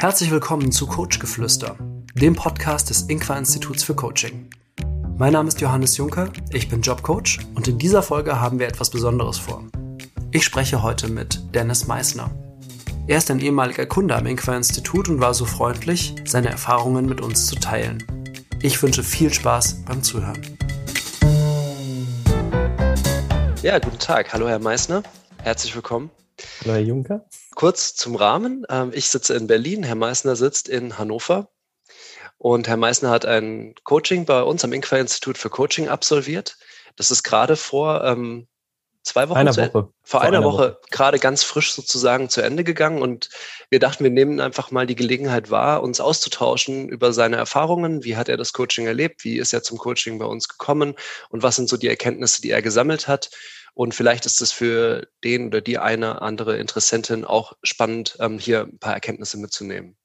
Herzlich willkommen zu Coachgeflüster, dem Podcast des Inqua Instituts für Coaching. Mein Name ist Johannes Juncker, ich bin Jobcoach und in dieser Folge haben wir etwas Besonderes vor. Ich spreche heute mit Dennis Meissner. Er ist ein ehemaliger Kunde am Inqua Institut und war so freundlich, seine Erfahrungen mit uns zu teilen. Ich wünsche viel Spaß beim Zuhören. Ja, guten Tag. Hallo, Herr Meissner. Herzlich willkommen. Herr Juncker. Kurz zum Rahmen. Ähm, ich sitze in Berlin, Herr Meissner sitzt in Hannover. Und Herr Meissner hat ein Coaching bei uns am Inqua-Institut für Coaching absolviert. Das ist gerade vor ähm, zwei Wochen, einer Woche. vor, vor einer, einer Woche, Woche, gerade ganz frisch sozusagen zu Ende gegangen. Und wir dachten, wir nehmen einfach mal die Gelegenheit wahr, uns auszutauschen über seine Erfahrungen. Wie hat er das Coaching erlebt? Wie ist er zum Coaching bei uns gekommen? Und was sind so die Erkenntnisse, die er gesammelt hat? Und vielleicht ist es für den oder die eine andere Interessentin auch spannend, ähm, hier ein paar Erkenntnisse mitzunehmen.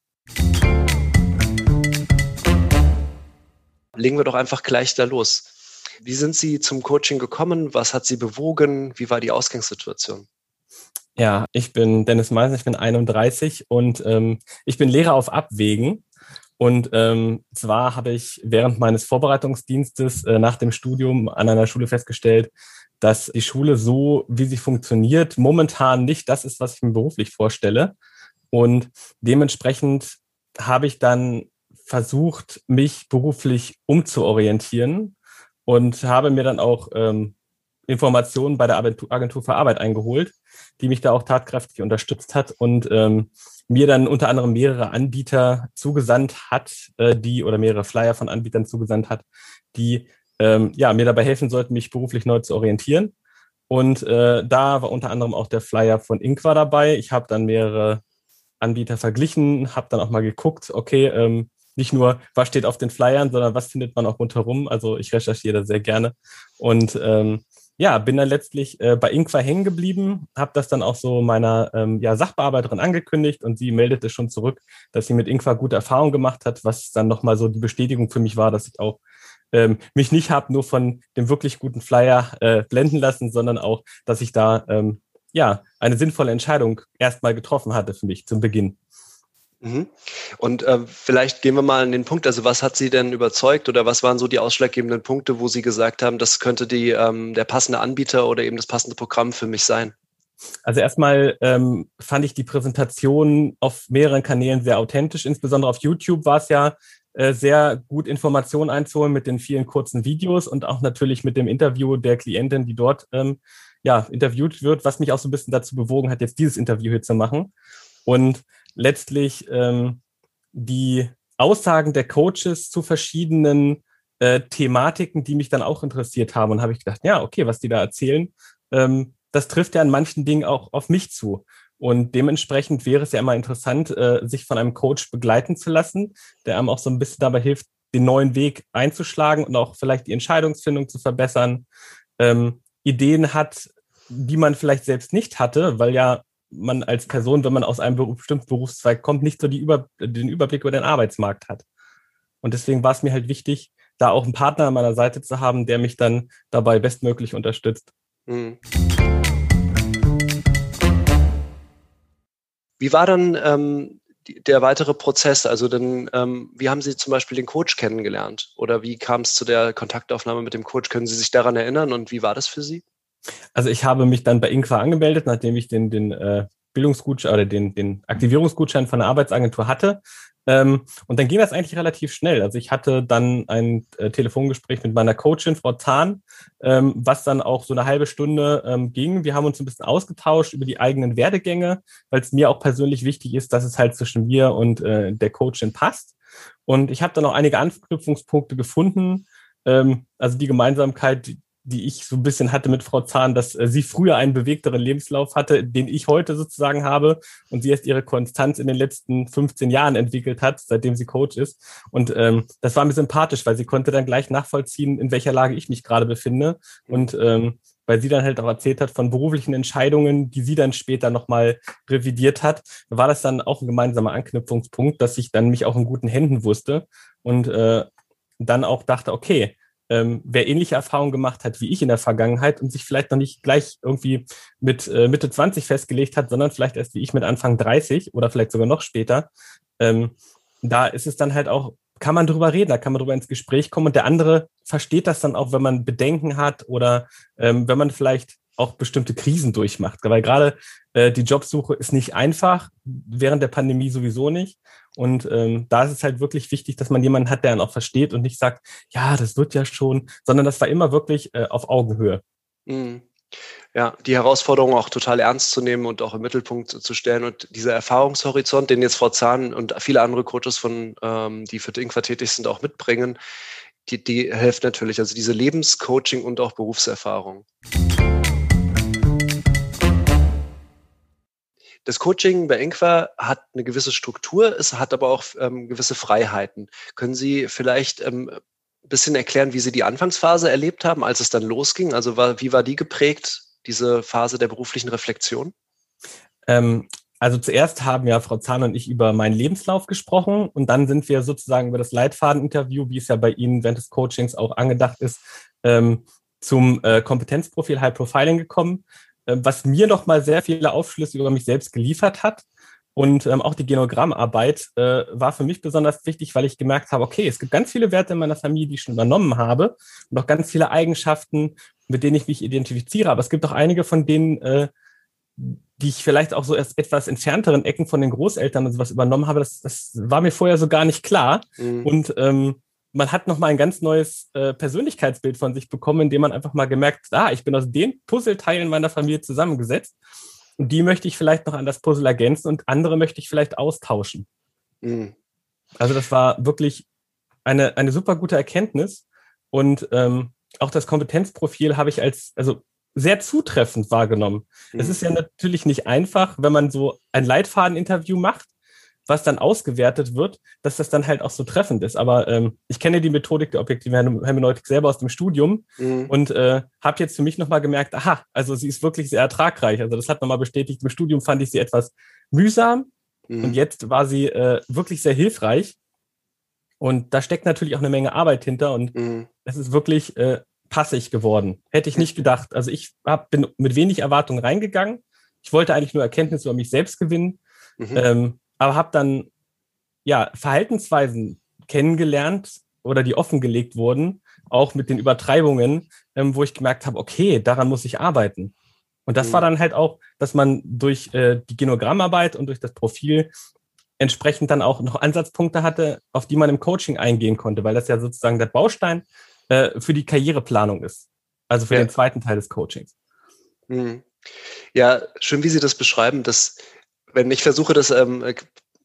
Legen wir doch einfach gleich da los. Wie sind Sie zum Coaching gekommen? Was hat Sie bewogen? Wie war die Ausgangssituation? Ja, ich bin Dennis Meisner, ich bin 31 und ähm, ich bin Lehrer auf Abwägen. Und ähm, zwar habe ich während meines Vorbereitungsdienstes äh, nach dem Studium an einer Schule festgestellt, dass die Schule so, wie sie funktioniert, momentan nicht das ist, was ich mir beruflich vorstelle. Und dementsprechend habe ich dann versucht, mich beruflich umzuorientieren und habe mir dann auch ähm, Informationen bei der Agentur für Arbeit eingeholt, die mich da auch tatkräftig unterstützt hat und ähm, mir dann unter anderem mehrere Anbieter zugesandt hat, äh, die oder mehrere Flyer von Anbietern zugesandt hat, die ähm, ja, mir dabei helfen sollten, mich beruflich neu zu orientieren. Und äh, da war unter anderem auch der Flyer von Inqua dabei. Ich habe dann mehrere Anbieter verglichen, habe dann auch mal geguckt, okay, ähm, nicht nur, was steht auf den Flyern, sondern was findet man auch rundherum. Also ich recherchiere da sehr gerne. Und ähm, ja, bin dann letztlich äh, bei Inqua hängen geblieben, habe das dann auch so meiner ähm, ja, Sachbearbeiterin angekündigt und sie meldete schon zurück, dass sie mit Inqua gute Erfahrungen gemacht hat, was dann nochmal so die Bestätigung für mich war, dass ich auch ähm, mich nicht habe nur von dem wirklich guten Flyer äh, blenden lassen, sondern auch, dass ich da ähm, ja eine sinnvolle Entscheidung erstmal getroffen hatte für mich zum Beginn. Mhm. Und äh, vielleicht gehen wir mal an den Punkt, also was hat Sie denn überzeugt oder was waren so die ausschlaggebenden Punkte, wo Sie gesagt haben, das könnte die, ähm, der passende Anbieter oder eben das passende Programm für mich sein? Also erstmal ähm, fand ich die Präsentation auf mehreren Kanälen sehr authentisch. Insbesondere auf YouTube war es ja sehr gut Informationen einzuholen mit den vielen kurzen Videos und auch natürlich mit dem Interview der Klientin, die dort ähm, ja, interviewt wird, was mich auch so ein bisschen dazu bewogen hat, jetzt dieses Interview hier zu machen. Und letztlich ähm, die Aussagen der Coaches zu verschiedenen äh, Thematiken, die mich dann auch interessiert haben. Und habe ich gedacht, ja, okay, was die da erzählen, ähm, das trifft ja an manchen Dingen auch auf mich zu. Und dementsprechend wäre es ja immer interessant, äh, sich von einem Coach begleiten zu lassen, der einem auch so ein bisschen dabei hilft, den neuen Weg einzuschlagen und auch vielleicht die Entscheidungsfindung zu verbessern, ähm, Ideen hat, die man vielleicht selbst nicht hatte, weil ja man als Person, wenn man aus einem bestimmten Berufszweig kommt, nicht so Über den Überblick über den Arbeitsmarkt hat. Und deswegen war es mir halt wichtig, da auch einen Partner an meiner Seite zu haben, der mich dann dabei bestmöglich unterstützt. Mhm. Wie war dann ähm, der weitere Prozess? Also dann, ähm, wie haben Sie zum Beispiel den Coach kennengelernt? Oder wie kam es zu der Kontaktaufnahme mit dem Coach? Können Sie sich daran erinnern und wie war das für Sie? Also ich habe mich dann bei Inqua angemeldet, nachdem ich den, den äh, Bildungsgutschein oder den, den Aktivierungsgutschein von der Arbeitsagentur hatte. Ähm, und dann ging das eigentlich relativ schnell. Also ich hatte dann ein äh, Telefongespräch mit meiner Coachin, Frau Zahn, ähm, was dann auch so eine halbe Stunde ähm, ging. Wir haben uns ein bisschen ausgetauscht über die eigenen Werdegänge, weil es mir auch persönlich wichtig ist, dass es halt zwischen mir und äh, der Coachin passt. Und ich habe dann auch einige Anknüpfungspunkte gefunden. Ähm, also die Gemeinsamkeit, die ich so ein bisschen hatte mit Frau Zahn, dass äh, sie früher einen bewegteren Lebenslauf hatte, den ich heute sozusagen habe und sie erst ihre Konstanz in den letzten 15 Jahren entwickelt hat, seitdem sie Coach ist. Und ähm, das war mir sympathisch, weil sie konnte dann gleich nachvollziehen, in welcher Lage ich mich gerade befinde. Und ähm, weil sie dann halt auch erzählt hat von beruflichen Entscheidungen, die sie dann später nochmal revidiert hat, war das dann auch ein gemeinsamer Anknüpfungspunkt, dass ich dann mich auch in guten Händen wusste und äh, dann auch dachte, okay, ähm, wer ähnliche Erfahrungen gemacht hat wie ich in der Vergangenheit und sich vielleicht noch nicht gleich irgendwie mit äh, Mitte 20 festgelegt hat, sondern vielleicht erst wie ich mit Anfang 30 oder vielleicht sogar noch später, ähm, da ist es dann halt auch, kann man drüber reden, da kann man drüber ins Gespräch kommen und der andere versteht das dann auch, wenn man Bedenken hat oder ähm, wenn man vielleicht auch bestimmte Krisen durchmacht. Weil gerade äh, die Jobsuche ist nicht einfach, während der Pandemie sowieso nicht. Und ähm, da ist es halt wirklich wichtig, dass man jemanden hat, der einen auch versteht und nicht sagt, ja, das wird ja schon, sondern das war immer wirklich äh, auf Augenhöhe. Mhm. Ja, die Herausforderung auch total ernst zu nehmen und auch im Mittelpunkt zu stellen und dieser Erfahrungshorizont, den jetzt Frau Zahn und viele andere Coaches von, ähm, die für Ingwer tätig sind, auch mitbringen, die, die hilft natürlich. Also diese Lebenscoaching und auch Berufserfahrung. Das Coaching bei Enqua hat eine gewisse Struktur, es hat aber auch ähm, gewisse Freiheiten. Können Sie vielleicht ähm, ein bisschen erklären, wie Sie die Anfangsphase erlebt haben, als es dann losging? Also war, wie war die geprägt, diese Phase der beruflichen Reflexion? Ähm, also zuerst haben ja Frau Zahn und ich über meinen Lebenslauf gesprochen und dann sind wir sozusagen über das Leitfadeninterview, wie es ja bei Ihnen während des Coachings auch angedacht ist, ähm, zum äh, Kompetenzprofil High Profiling gekommen. Äh, was mir noch mal sehr viele Aufschlüsse über mich selbst geliefert hat. Und ähm, auch die Genogrammarbeit äh, war für mich besonders wichtig, weil ich gemerkt habe, okay, es gibt ganz viele Werte in meiner Familie, die ich schon übernommen habe und auch ganz viele Eigenschaften, mit denen ich mich identifiziere. Aber es gibt auch einige von denen, äh, die ich vielleicht auch so erst etwas entfernteren Ecken von den Großeltern und sowas übernommen habe. Das, das war mir vorher so gar nicht klar. Mhm. Und ähm, man hat nochmal ein ganz neues äh, Persönlichkeitsbild von sich bekommen, indem man einfach mal gemerkt, ah, ich bin aus den Puzzleteilen meiner Familie zusammengesetzt und die möchte ich vielleicht noch an das Puzzle ergänzen und andere möchte ich vielleicht austauschen. Mhm. Also das war wirklich eine, eine super gute Erkenntnis und ähm, auch das Kompetenzprofil habe ich als, also sehr zutreffend wahrgenommen. Mhm. Es ist ja natürlich nicht einfach, wenn man so ein Leitfadeninterview macht was dann ausgewertet wird, dass das dann halt auch so treffend ist. Aber ähm, ich kenne die Methodik der objektiven Hermeneutik selber aus dem Studium mhm. und äh, habe jetzt für mich nochmal gemerkt, aha, also sie ist wirklich sehr ertragreich. Also das hat nochmal bestätigt, im Studium fand ich sie etwas mühsam mhm. und jetzt war sie äh, wirklich sehr hilfreich. Und da steckt natürlich auch eine Menge Arbeit hinter und mhm. es ist wirklich äh, passig geworden. Hätte ich nicht gedacht. Also ich hab, bin mit wenig Erwartung reingegangen. Ich wollte eigentlich nur Erkenntnisse über mich selbst gewinnen. Mhm. Ähm, aber habe dann ja Verhaltensweisen kennengelernt oder die offengelegt wurden, auch mit den Übertreibungen, ähm, wo ich gemerkt habe, okay, daran muss ich arbeiten. Und das mhm. war dann halt auch, dass man durch äh, die Genogrammarbeit und durch das Profil entsprechend dann auch noch Ansatzpunkte hatte, auf die man im Coaching eingehen konnte, weil das ja sozusagen der Baustein äh, für die Karriereplanung ist. Also für ja. den zweiten Teil des Coachings. Mhm. Ja, schön, wie Sie das beschreiben, dass wenn ich versuche, das ähm,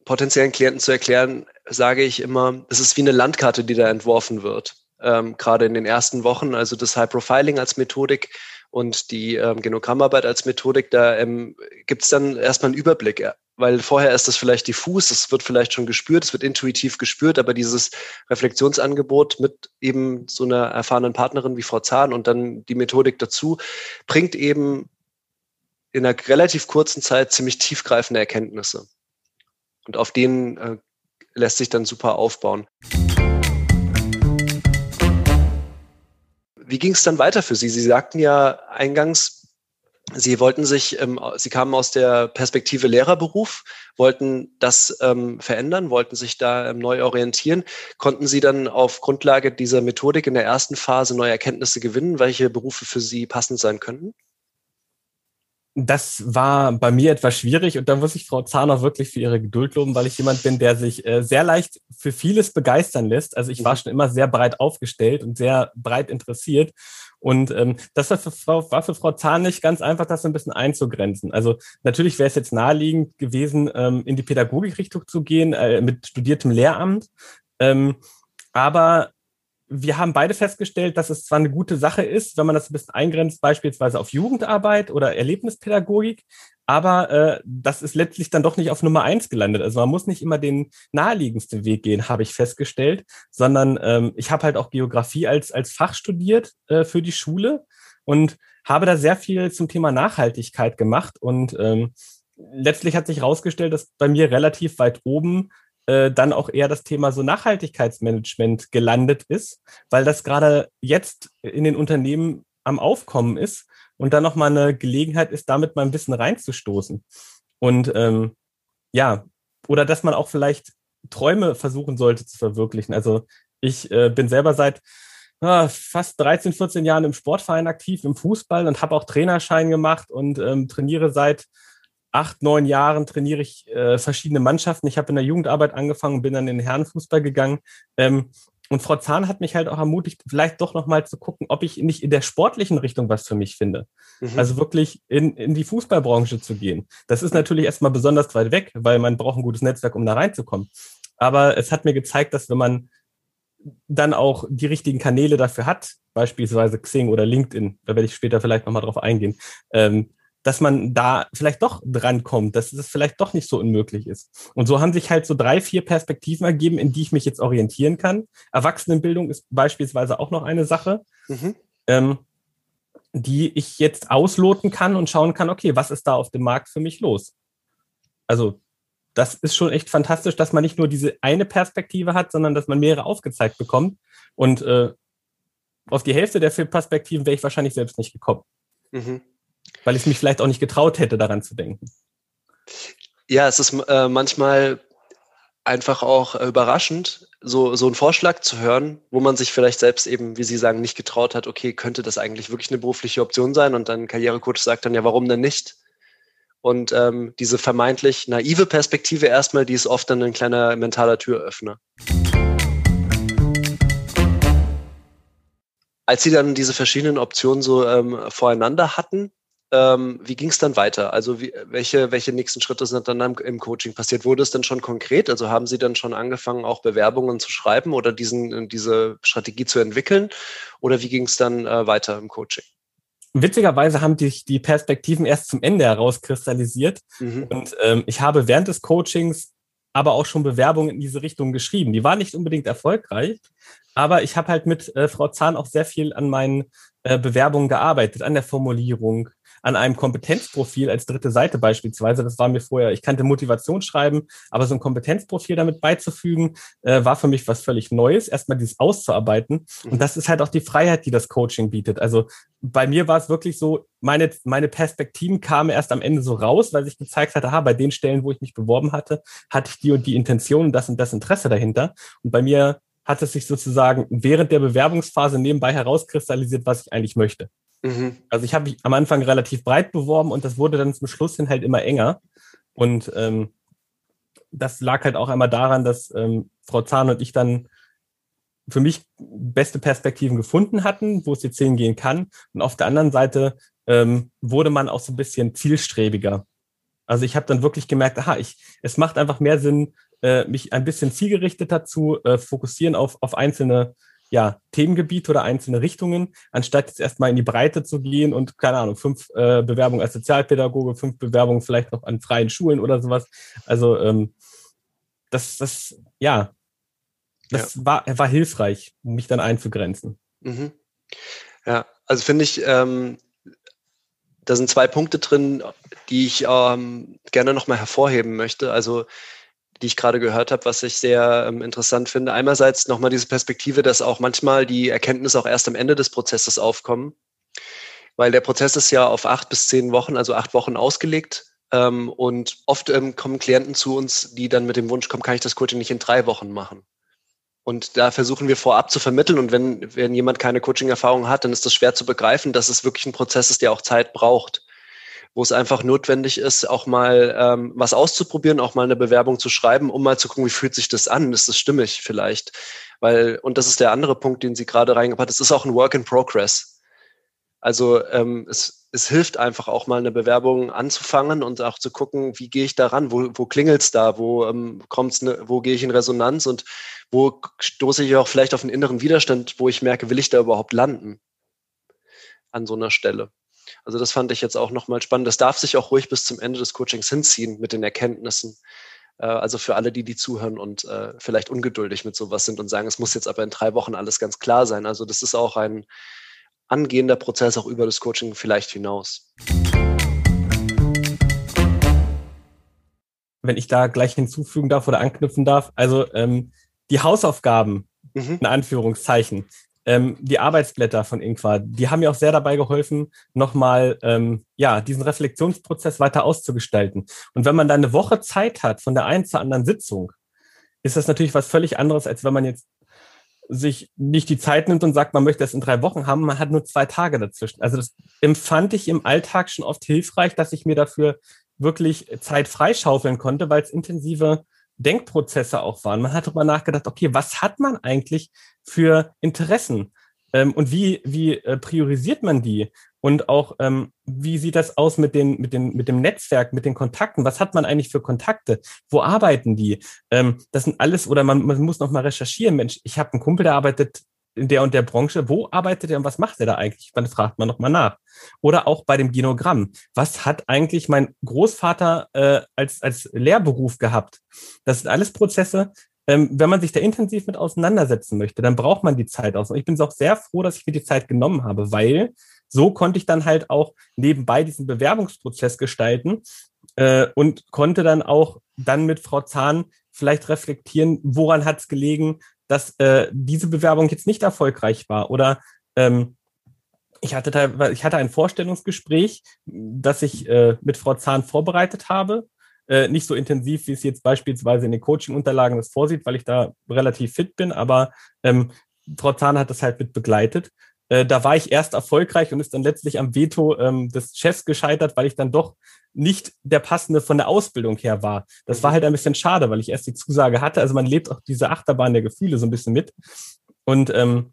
potenziellen Klienten zu erklären, sage ich immer, es ist wie eine Landkarte, die da entworfen wird. Ähm, gerade in den ersten Wochen, also das High Profiling als Methodik und die ähm, Genogrammarbeit als Methodik, da ähm, gibt es dann erstmal einen Überblick, weil vorher ist das vielleicht diffus, es wird vielleicht schon gespürt, es wird intuitiv gespürt, aber dieses Reflexionsangebot mit eben so einer erfahrenen Partnerin wie Frau Zahn und dann die Methodik dazu, bringt eben in einer relativ kurzen Zeit ziemlich tiefgreifende Erkenntnisse. Und auf denen äh, lässt sich dann super aufbauen. Wie ging es dann weiter für Sie? Sie sagten ja eingangs, Sie wollten sich, ähm, Sie kamen aus der Perspektive Lehrerberuf, wollten das ähm, verändern, wollten sich da ähm, neu orientieren. Konnten Sie dann auf Grundlage dieser Methodik in der ersten Phase neue Erkenntnisse gewinnen, welche Berufe für Sie passend sein könnten? Das war bei mir etwas schwierig und da muss ich Frau Zahner wirklich für ihre Geduld loben, weil ich jemand bin, der sich äh, sehr leicht für vieles begeistern lässt. Also ich war mhm. schon immer sehr breit aufgestellt und sehr breit interessiert. Und ähm, das war für, Frau, war für Frau Zahn nicht ganz einfach, das so ein bisschen einzugrenzen. Also natürlich wäre es jetzt naheliegend gewesen, ähm, in die Pädagogikrichtung zu gehen, äh, mit studiertem Lehramt. Ähm, aber wir haben beide festgestellt, dass es zwar eine gute Sache ist, wenn man das ein bisschen eingrenzt, beispielsweise auf Jugendarbeit oder Erlebnispädagogik, aber äh, das ist letztlich dann doch nicht auf Nummer eins gelandet. Also man muss nicht immer den naheliegendsten Weg gehen, habe ich festgestellt, sondern ähm, ich habe halt auch Geografie als, als Fach studiert äh, für die Schule und habe da sehr viel zum Thema Nachhaltigkeit gemacht und ähm, letztlich hat sich herausgestellt, dass bei mir relativ weit oben äh, dann auch eher das Thema so Nachhaltigkeitsmanagement gelandet ist, weil das gerade jetzt in den Unternehmen am Aufkommen ist und dann nochmal eine Gelegenheit ist, damit mal ein bisschen reinzustoßen. Und ähm, ja, oder dass man auch vielleicht Träume versuchen sollte zu verwirklichen. Also ich äh, bin selber seit äh, fast 13, 14 Jahren im Sportverein aktiv, im Fußball und habe auch Trainerschein gemacht und ähm, trainiere seit acht, neun Jahren trainiere ich äh, verschiedene Mannschaften. Ich habe in der Jugendarbeit angefangen, bin dann in den Herrenfußball gegangen. Ähm, und Frau Zahn hat mich halt auch ermutigt, vielleicht doch nochmal zu gucken, ob ich nicht in der sportlichen Richtung was für mich finde. Mhm. Also wirklich in, in die Fußballbranche zu gehen. Das ist natürlich erstmal besonders weit weg, weil man braucht ein gutes Netzwerk, um da reinzukommen. Aber es hat mir gezeigt, dass wenn man dann auch die richtigen Kanäle dafür hat, beispielsweise Xing oder LinkedIn, da werde ich später vielleicht nochmal drauf eingehen, ähm, dass man da vielleicht doch drankommt, dass es vielleicht doch nicht so unmöglich ist. Und so haben sich halt so drei, vier Perspektiven ergeben, in die ich mich jetzt orientieren kann. Erwachsenenbildung ist beispielsweise auch noch eine Sache, mhm. ähm, die ich jetzt ausloten kann und schauen kann, okay, was ist da auf dem Markt für mich los? Also das ist schon echt fantastisch, dass man nicht nur diese eine Perspektive hat, sondern dass man mehrere aufgezeigt bekommt. Und äh, auf die Hälfte der Perspektiven wäre ich wahrscheinlich selbst nicht gekommen. Mhm weil ich mich vielleicht auch nicht getraut hätte, daran zu denken. Ja, es ist äh, manchmal einfach auch äh, überraschend, so, so einen Vorschlag zu hören, wo man sich vielleicht selbst eben, wie Sie sagen, nicht getraut hat, okay, könnte das eigentlich wirklich eine berufliche Option sein? Und dann Karrierecoach sagt dann, ja, warum denn nicht? Und ähm, diese vermeintlich naive Perspektive erstmal, die ist oft dann ein kleiner mentaler Türöffner. Als Sie dann diese verschiedenen Optionen so ähm, voreinander hatten, ähm, wie ging es dann weiter? Also wie, welche, welche nächsten Schritte sind dann im Coaching passiert? Wurde es dann schon konkret? Also haben Sie dann schon angefangen, auch Bewerbungen zu schreiben oder diesen, diese Strategie zu entwickeln? Oder wie ging es dann äh, weiter im Coaching? Witzigerweise haben sich die Perspektiven erst zum Ende herauskristallisiert. Mhm. Und ähm, ich habe während des Coachings aber auch schon Bewerbungen in diese Richtung geschrieben. Die waren nicht unbedingt erfolgreich, aber ich habe halt mit äh, Frau Zahn auch sehr viel an meinen äh, Bewerbungen gearbeitet, an der Formulierung, an einem Kompetenzprofil als dritte Seite beispielsweise. Das war mir vorher, ich kannte Motivationsschreiben, aber so ein Kompetenzprofil damit beizufügen, äh, war für mich was völlig Neues, erstmal dieses auszuarbeiten. Und mhm. das ist halt auch die Freiheit, die das Coaching bietet. Also bei mir war es wirklich so, meine, meine Perspektiven kamen erst am Ende so raus, weil sich gezeigt hat, aha, bei den Stellen, wo ich mich beworben hatte, hatte ich die und die Intention und das und das Interesse dahinter. Und bei mir hat es sich sozusagen während der Bewerbungsphase nebenbei herauskristallisiert, was ich eigentlich möchte. Mhm. Also ich habe mich am Anfang relativ breit beworben und das wurde dann zum Schluss hin halt immer enger. Und ähm, das lag halt auch einmal daran, dass ähm, Frau Zahn und ich dann für mich beste Perspektiven gefunden hatten, wo es jetzt hingehen kann. Und auf der anderen Seite ähm, wurde man auch so ein bisschen zielstrebiger. Also ich habe dann wirklich gemerkt, aha, ich, es macht einfach mehr Sinn, äh, mich ein bisschen zielgerichteter zu äh, fokussieren auf, auf einzelne ja, Themengebiete oder einzelne Richtungen, anstatt jetzt erstmal in die Breite zu gehen und, keine Ahnung, fünf äh, Bewerbungen als Sozialpädagoge, fünf Bewerbungen vielleicht noch an freien Schulen oder sowas. Also ähm, das, das, ja, das ja. War, war hilfreich, mich dann einzugrenzen. Mhm. Ja, also finde ich, ähm, da sind zwei Punkte drin, die ich ähm, gerne nochmal hervorheben möchte. Also die ich gerade gehört habe, was ich sehr ähm, interessant finde. Einerseits nochmal diese Perspektive, dass auch manchmal die Erkenntnisse auch erst am Ende des Prozesses aufkommen, weil der Prozess ist ja auf acht bis zehn Wochen, also acht Wochen ausgelegt. Ähm, und oft ähm, kommen Klienten zu uns, die dann mit dem Wunsch kommen, kann ich das Coaching nicht in drei Wochen machen? Und da versuchen wir vorab zu vermitteln. Und wenn, wenn jemand keine Coaching-Erfahrung hat, dann ist das schwer zu begreifen, dass es wirklich ein Prozess ist, der auch Zeit braucht wo es einfach notwendig ist, auch mal ähm, was auszuprobieren, auch mal eine Bewerbung zu schreiben, um mal zu gucken, wie fühlt sich das an? Ist das stimmig vielleicht? Weil, und das ist der andere Punkt, den Sie gerade reingebracht haben, es ist auch ein Work in Progress. Also ähm, es, es hilft einfach auch mal eine Bewerbung anzufangen und auch zu gucken, wie gehe ich da ran, wo, wo klingelt's da, wo ähm, kommt's, ne, wo gehe ich in Resonanz und wo stoße ich auch vielleicht auf einen inneren Widerstand, wo ich merke, will ich da überhaupt landen an so einer Stelle. Also das fand ich jetzt auch nochmal spannend. Das darf sich auch ruhig bis zum Ende des Coachings hinziehen mit den Erkenntnissen. Äh, also für alle, die die zuhören und äh, vielleicht ungeduldig mit sowas sind und sagen, es muss jetzt aber in drei Wochen alles ganz klar sein. Also das ist auch ein angehender Prozess auch über das Coaching vielleicht hinaus. wenn ich da gleich hinzufügen darf oder anknüpfen darf, also ähm, die Hausaufgaben, mhm. in Anführungszeichen, ähm, die Arbeitsblätter von Inqua, die haben mir auch sehr dabei geholfen, nochmal ähm, ja, diesen Reflexionsprozess weiter auszugestalten. Und wenn man da eine Woche Zeit hat von der einen zur anderen Sitzung, ist das natürlich was völlig anderes, als wenn man jetzt sich nicht die Zeit nimmt und sagt, man möchte das in drei Wochen haben, man hat nur zwei Tage dazwischen. Also das empfand ich im Alltag schon oft hilfreich, dass ich mir dafür wirklich Zeit freischaufeln konnte, weil es intensive Denkprozesse auch waren. Man hat darüber nachgedacht, okay, was hat man eigentlich für Interessen? Ähm, und wie, wie äh, priorisiert man die? Und auch, ähm, wie sieht das aus mit, den, mit, den, mit dem Netzwerk, mit den Kontakten? Was hat man eigentlich für Kontakte? Wo arbeiten die? Ähm, das sind alles, oder man, man muss noch mal recherchieren. Mensch, ich habe einen Kumpel, der arbeitet in der und der Branche, wo arbeitet er und was macht er da eigentlich? Dann fragt man nochmal nach. Oder auch bei dem Genogramm. Was hat eigentlich mein Großvater äh, als, als Lehrberuf gehabt? Das sind alles Prozesse, ähm, wenn man sich da intensiv mit auseinandersetzen möchte, dann braucht man die Zeit aus. Und ich bin auch sehr froh, dass ich mir die Zeit genommen habe, weil so konnte ich dann halt auch nebenbei diesen Bewerbungsprozess gestalten äh, und konnte dann auch dann mit Frau Zahn vielleicht reflektieren, woran hat es gelegen, dass äh, diese Bewerbung jetzt nicht erfolgreich war oder ähm, ich hatte, da, ich hatte ein Vorstellungsgespräch, das ich äh, mit Frau Zahn vorbereitet habe. Äh, nicht so intensiv, wie es jetzt beispielsweise in den Coaching-Unterlagen das vorsieht, weil ich da relativ fit bin, aber ähm, Frau Zahn hat das halt mit begleitet. Äh, da war ich erst erfolgreich und ist dann letztlich am Veto ähm, des Chefs gescheitert, weil ich dann doch nicht der passende von der Ausbildung her war. Das war halt ein bisschen schade, weil ich erst die Zusage hatte. Also man lebt auch diese Achterbahn der Gefühle so ein bisschen mit. Und ähm,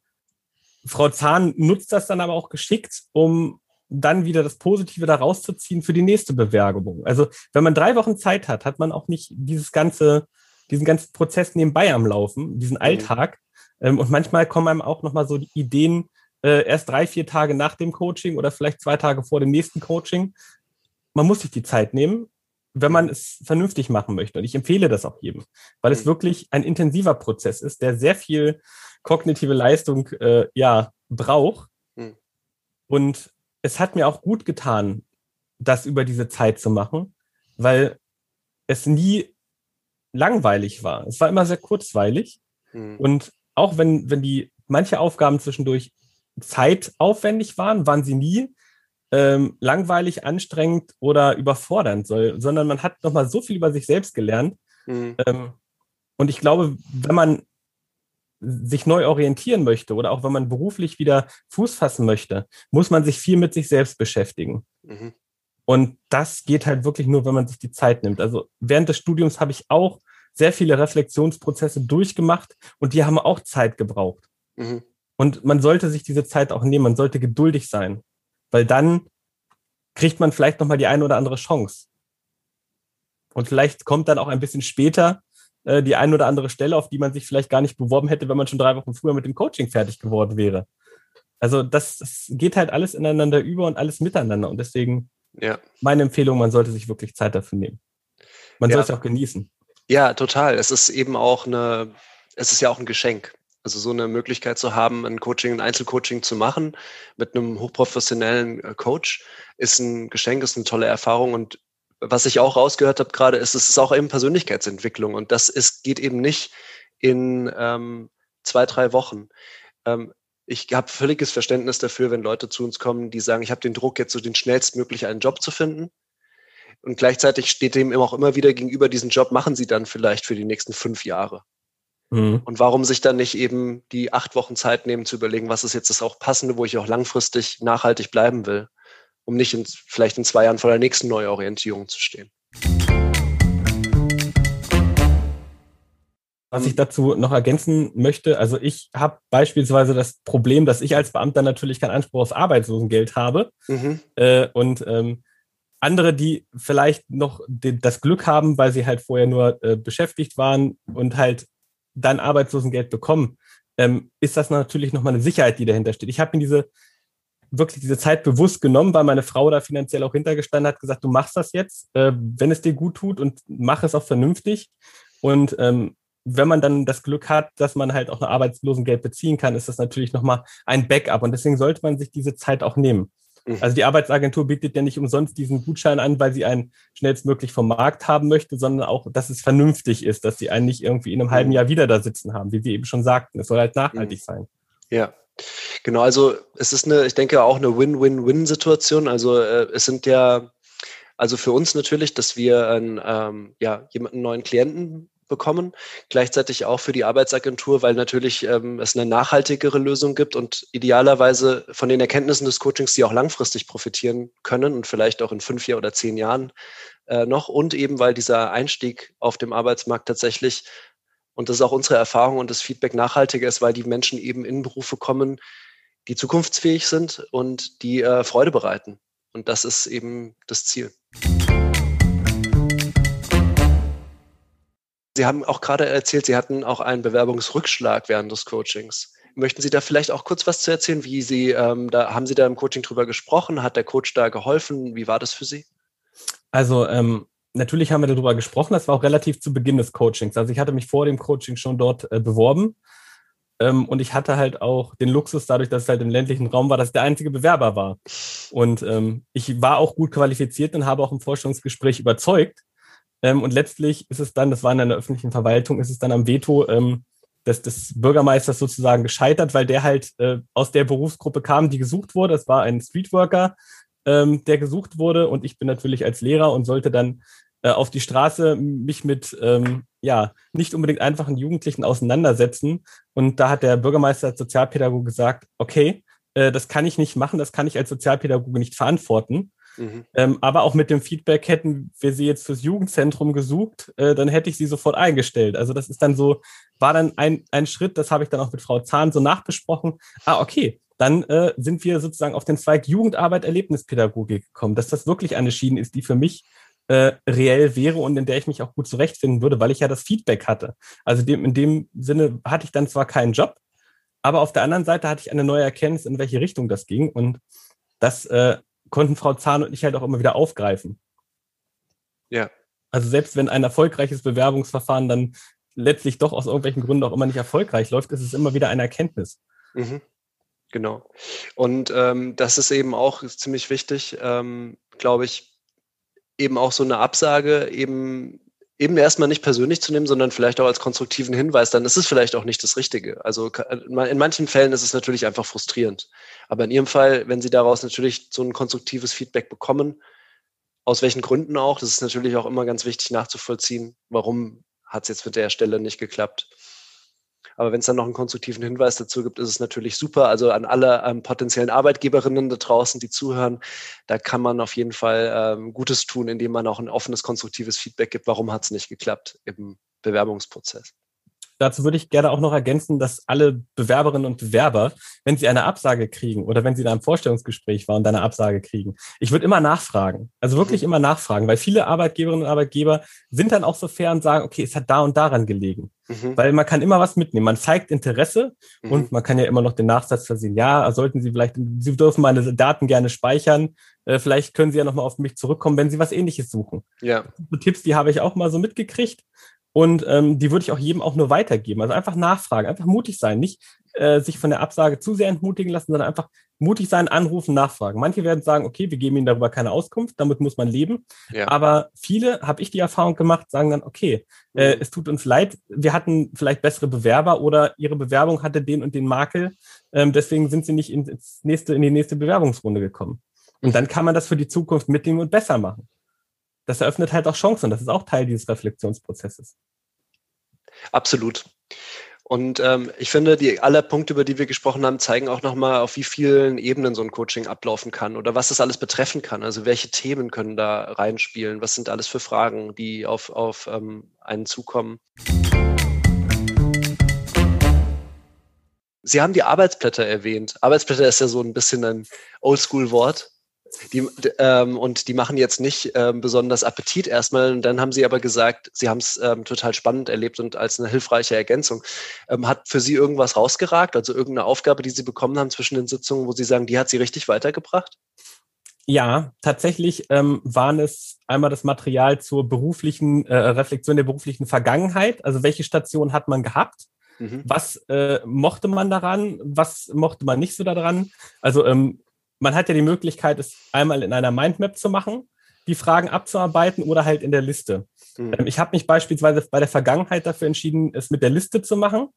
Frau Zahn nutzt das dann aber auch geschickt, um dann wieder das Positive da rauszuziehen für die nächste Bewerbung. Also wenn man drei Wochen Zeit hat, hat man auch nicht dieses ganze, diesen ganzen Prozess nebenbei am Laufen, diesen mhm. Alltag. Mhm. und manchmal kommen einem auch nochmal so die Ideen äh, erst drei, vier Tage nach dem Coaching oder vielleicht zwei Tage vor dem nächsten Coaching man muss sich die Zeit nehmen, wenn man es vernünftig machen möchte. Und ich empfehle das auch jedem, weil es mhm. wirklich ein intensiver Prozess ist, der sehr viel kognitive Leistung äh, ja braucht. Mhm. Und es hat mir auch gut getan, das über diese Zeit zu machen, weil es nie langweilig war. Es war immer sehr kurzweilig. Mhm. Und auch wenn, wenn die manche Aufgaben zwischendurch zeitaufwendig waren, waren sie nie ähm, langweilig, anstrengend oder überfordernd, soll, sondern man hat nochmal so viel über sich selbst gelernt. Mhm. Ähm, und ich glaube, wenn man sich neu orientieren möchte oder auch wenn man beruflich wieder Fuß fassen möchte, muss man sich viel mit sich selbst beschäftigen. Mhm. Und das geht halt wirklich nur, wenn man sich die Zeit nimmt. Also während des Studiums habe ich auch sehr viele Reflexionsprozesse durchgemacht und die haben auch Zeit gebraucht. Mhm. Und man sollte sich diese Zeit auch nehmen, man sollte geduldig sein weil dann kriegt man vielleicht nochmal die eine oder andere Chance. Und vielleicht kommt dann auch ein bisschen später äh, die eine oder andere Stelle, auf die man sich vielleicht gar nicht beworben hätte, wenn man schon drei Wochen früher mit dem Coaching fertig geworden wäre. Also das, das geht halt alles ineinander über und alles miteinander. Und deswegen ja. meine Empfehlung, man sollte sich wirklich Zeit dafür nehmen. Man ja. soll es auch genießen. Ja, total. Es ist eben auch eine, es ist ja auch ein Geschenk. Also so eine Möglichkeit zu haben, ein Coaching, ein Einzelcoaching zu machen mit einem hochprofessionellen äh, Coach, ist ein Geschenk, ist eine tolle Erfahrung. Und was ich auch rausgehört habe gerade, ist, es ist auch eben Persönlichkeitsentwicklung. Und das ist, geht eben nicht in ähm, zwei, drei Wochen. Ähm, ich habe völliges Verständnis dafür, wenn Leute zu uns kommen, die sagen, ich habe den Druck, jetzt so den schnellstmöglich einen Job zu finden. Und gleichzeitig steht dem auch immer wieder gegenüber, diesen Job machen sie dann vielleicht für die nächsten fünf Jahre. Mhm. Und warum sich dann nicht eben die acht Wochen Zeit nehmen zu überlegen, was ist jetzt das auch passende, wo ich auch langfristig nachhaltig bleiben will, um nicht in, vielleicht in zwei Jahren vor der nächsten Neuorientierung zu stehen. Was ich dazu noch ergänzen möchte, also ich habe beispielsweise das Problem, dass ich als Beamter natürlich keinen Anspruch auf Arbeitslosengeld habe. Mhm. Äh, und ähm, andere, die vielleicht noch das Glück haben, weil sie halt vorher nur äh, beschäftigt waren und halt dann Arbeitslosengeld bekommen, ähm, ist das natürlich nochmal eine Sicherheit, die dahinter steht. Ich habe mir diese wirklich diese Zeit bewusst genommen, weil meine Frau da finanziell auch hintergestanden hat, gesagt, du machst das jetzt, äh, wenn es dir gut tut und mach es auch vernünftig. Und ähm, wenn man dann das Glück hat, dass man halt auch ein Arbeitslosengeld beziehen kann, ist das natürlich nochmal ein Backup. Und deswegen sollte man sich diese Zeit auch nehmen. Mhm. Also die Arbeitsagentur bietet ja nicht umsonst diesen Gutschein an, weil sie einen schnellstmöglich vom Markt haben möchte, sondern auch, dass es vernünftig ist, dass sie einen nicht irgendwie in einem halben mhm. Jahr wieder da sitzen haben, wie wir eben schon sagten. Es soll halt nachhaltig mhm. sein. Ja. Genau, also es ist eine, ich denke auch eine Win-Win-Win-Situation. Also äh, es sind ja, also für uns natürlich, dass wir ein, ähm, ja, jemanden neuen Klienten bekommen. Gleichzeitig auch für die Arbeitsagentur, weil natürlich ähm, es eine nachhaltigere Lösung gibt und idealerweise von den Erkenntnissen des Coachings, die auch langfristig profitieren können und vielleicht auch in fünf Jahren oder zehn Jahren äh, noch. Und eben, weil dieser Einstieg auf dem Arbeitsmarkt tatsächlich, und das ist auch unsere Erfahrung und das Feedback nachhaltiger ist, weil die Menschen eben in Berufe kommen, die zukunftsfähig sind und die äh, Freude bereiten. Und das ist eben das Ziel. Sie haben auch gerade erzählt, Sie hatten auch einen Bewerbungsrückschlag während des Coachings. Möchten Sie da vielleicht auch kurz was zu erzählen? Wie Sie, ähm, da haben Sie da im Coaching drüber gesprochen? Hat der Coach da geholfen? Wie war das für Sie? Also ähm, natürlich haben wir darüber gesprochen. Das war auch relativ zu Beginn des Coachings. Also ich hatte mich vor dem Coaching schon dort äh, beworben. Ähm, und ich hatte halt auch den Luxus, dadurch, dass es halt im ländlichen Raum war, dass der einzige Bewerber war. Und ähm, ich war auch gut qualifiziert und habe auch im Vorstellungsgespräch überzeugt. Ähm, und letztlich ist es dann, das war in einer öffentlichen Verwaltung, ist es dann am Veto ähm, des, des Bürgermeisters sozusagen gescheitert, weil der halt äh, aus der Berufsgruppe kam, die gesucht wurde. Es war ein Streetworker, ähm, der gesucht wurde. Und ich bin natürlich als Lehrer und sollte dann äh, auf die Straße mich mit ähm, ja nicht unbedingt einfachen Jugendlichen auseinandersetzen. Und da hat der Bürgermeister als Sozialpädagoge gesagt, okay, äh, das kann ich nicht machen, das kann ich als Sozialpädagoge nicht verantworten. Mhm. Ähm, aber auch mit dem Feedback hätten wir sie jetzt fürs Jugendzentrum gesucht, äh, dann hätte ich sie sofort eingestellt. Also das ist dann so, war dann ein, ein Schritt, das habe ich dann auch mit Frau Zahn so nachbesprochen. Ah, okay, dann äh, sind wir sozusagen auf den Zweig Jugendarbeit, Erlebnispädagogik gekommen, dass das wirklich eine Schiene ist, die für mich äh, reell wäre und in der ich mich auch gut zurechtfinden würde, weil ich ja das Feedback hatte. Also dem, in dem Sinne hatte ich dann zwar keinen Job, aber auf der anderen Seite hatte ich eine neue Erkenntnis, in welche Richtung das ging. Und das äh, konnten Frau Zahn und ich halt auch immer wieder aufgreifen. Ja. Also selbst wenn ein erfolgreiches Bewerbungsverfahren dann letztlich doch aus irgendwelchen Gründen auch immer nicht erfolgreich läuft, ist es immer wieder eine Erkenntnis. Mhm. Genau. Und ähm, das ist eben auch ziemlich wichtig, ähm, glaube ich, eben auch so eine Absage eben eben erstmal nicht persönlich zu nehmen, sondern vielleicht auch als konstruktiven Hinweis, dann ist es vielleicht auch nicht das Richtige. Also in manchen Fällen ist es natürlich einfach frustrierend. Aber in Ihrem Fall, wenn Sie daraus natürlich so ein konstruktives Feedback bekommen, aus welchen Gründen auch, das ist natürlich auch immer ganz wichtig nachzuvollziehen, warum hat es jetzt mit der Stelle nicht geklappt. Aber wenn es dann noch einen konstruktiven Hinweis dazu gibt, ist es natürlich super. Also an alle ähm, potenziellen Arbeitgeberinnen da draußen, die zuhören, da kann man auf jeden Fall ähm, Gutes tun, indem man auch ein offenes, konstruktives Feedback gibt, warum hat es nicht geklappt im Bewerbungsprozess. Dazu würde ich gerne auch noch ergänzen, dass alle Bewerberinnen und Bewerber, wenn sie eine Absage kriegen oder wenn sie in einem Vorstellungsgespräch waren und eine Absage kriegen, ich würde immer nachfragen. Also wirklich mhm. immer nachfragen, weil viele Arbeitgeberinnen und Arbeitgeber sind dann auch so fair und sagen, okay, es hat da und daran gelegen. Mhm. Weil man kann immer was mitnehmen. Man zeigt Interesse mhm. und man kann ja immer noch den Nachsatz versehen. Ja, sollten Sie vielleicht, Sie dürfen meine Daten gerne speichern. Äh, vielleicht können Sie ja nochmal auf mich zurückkommen, wenn Sie was ähnliches suchen. Ja. So Tipps, die habe ich auch mal so mitgekriegt. Und ähm, die würde ich auch jedem auch nur weitergeben. Also einfach nachfragen, einfach mutig sein, nicht äh, sich von der Absage zu sehr entmutigen lassen, sondern einfach mutig sein, anrufen, nachfragen. Manche werden sagen, okay, wir geben ihnen darüber keine Auskunft, damit muss man leben. Ja. Aber viele, habe ich die Erfahrung gemacht, sagen dann, okay, äh, mhm. es tut uns leid, wir hatten vielleicht bessere Bewerber oder ihre Bewerbung hatte den und den Makel, ähm, deswegen sind sie nicht ins nächste, in die nächste Bewerbungsrunde gekommen. Und dann kann man das für die Zukunft mitnehmen und besser machen das eröffnet halt auch Chancen. Das ist auch Teil dieses Reflexionsprozesses. Absolut. Und ähm, ich finde, die alle Punkte, über die wir gesprochen haben, zeigen auch nochmal, auf wie vielen Ebenen so ein Coaching ablaufen kann oder was das alles betreffen kann. Also welche Themen können da reinspielen? Was sind alles für Fragen, die auf, auf ähm, einen zukommen? Sie haben die Arbeitsblätter erwähnt. Arbeitsblätter ist ja so ein bisschen ein Oldschool-Wort. Die, ähm, und die machen jetzt nicht ähm, besonders Appetit erstmal. Und dann haben sie aber gesagt, sie haben es ähm, total spannend erlebt und als eine hilfreiche Ergänzung. Ähm, hat für Sie irgendwas rausgeragt? Also irgendeine Aufgabe, die Sie bekommen haben zwischen den Sitzungen, wo Sie sagen, die hat Sie richtig weitergebracht? Ja, tatsächlich ähm, waren es einmal das Material zur beruflichen äh, Reflexion der beruflichen Vergangenheit. Also welche Station hat man gehabt? Mhm. Was äh, mochte man daran? Was mochte man nicht so daran? Also ähm, man hat ja die Möglichkeit, es einmal in einer Mindmap zu machen, die Fragen abzuarbeiten oder halt in der Liste. Mhm. Ähm, ich habe mich beispielsweise bei der Vergangenheit dafür entschieden, es mit der Liste zu machen.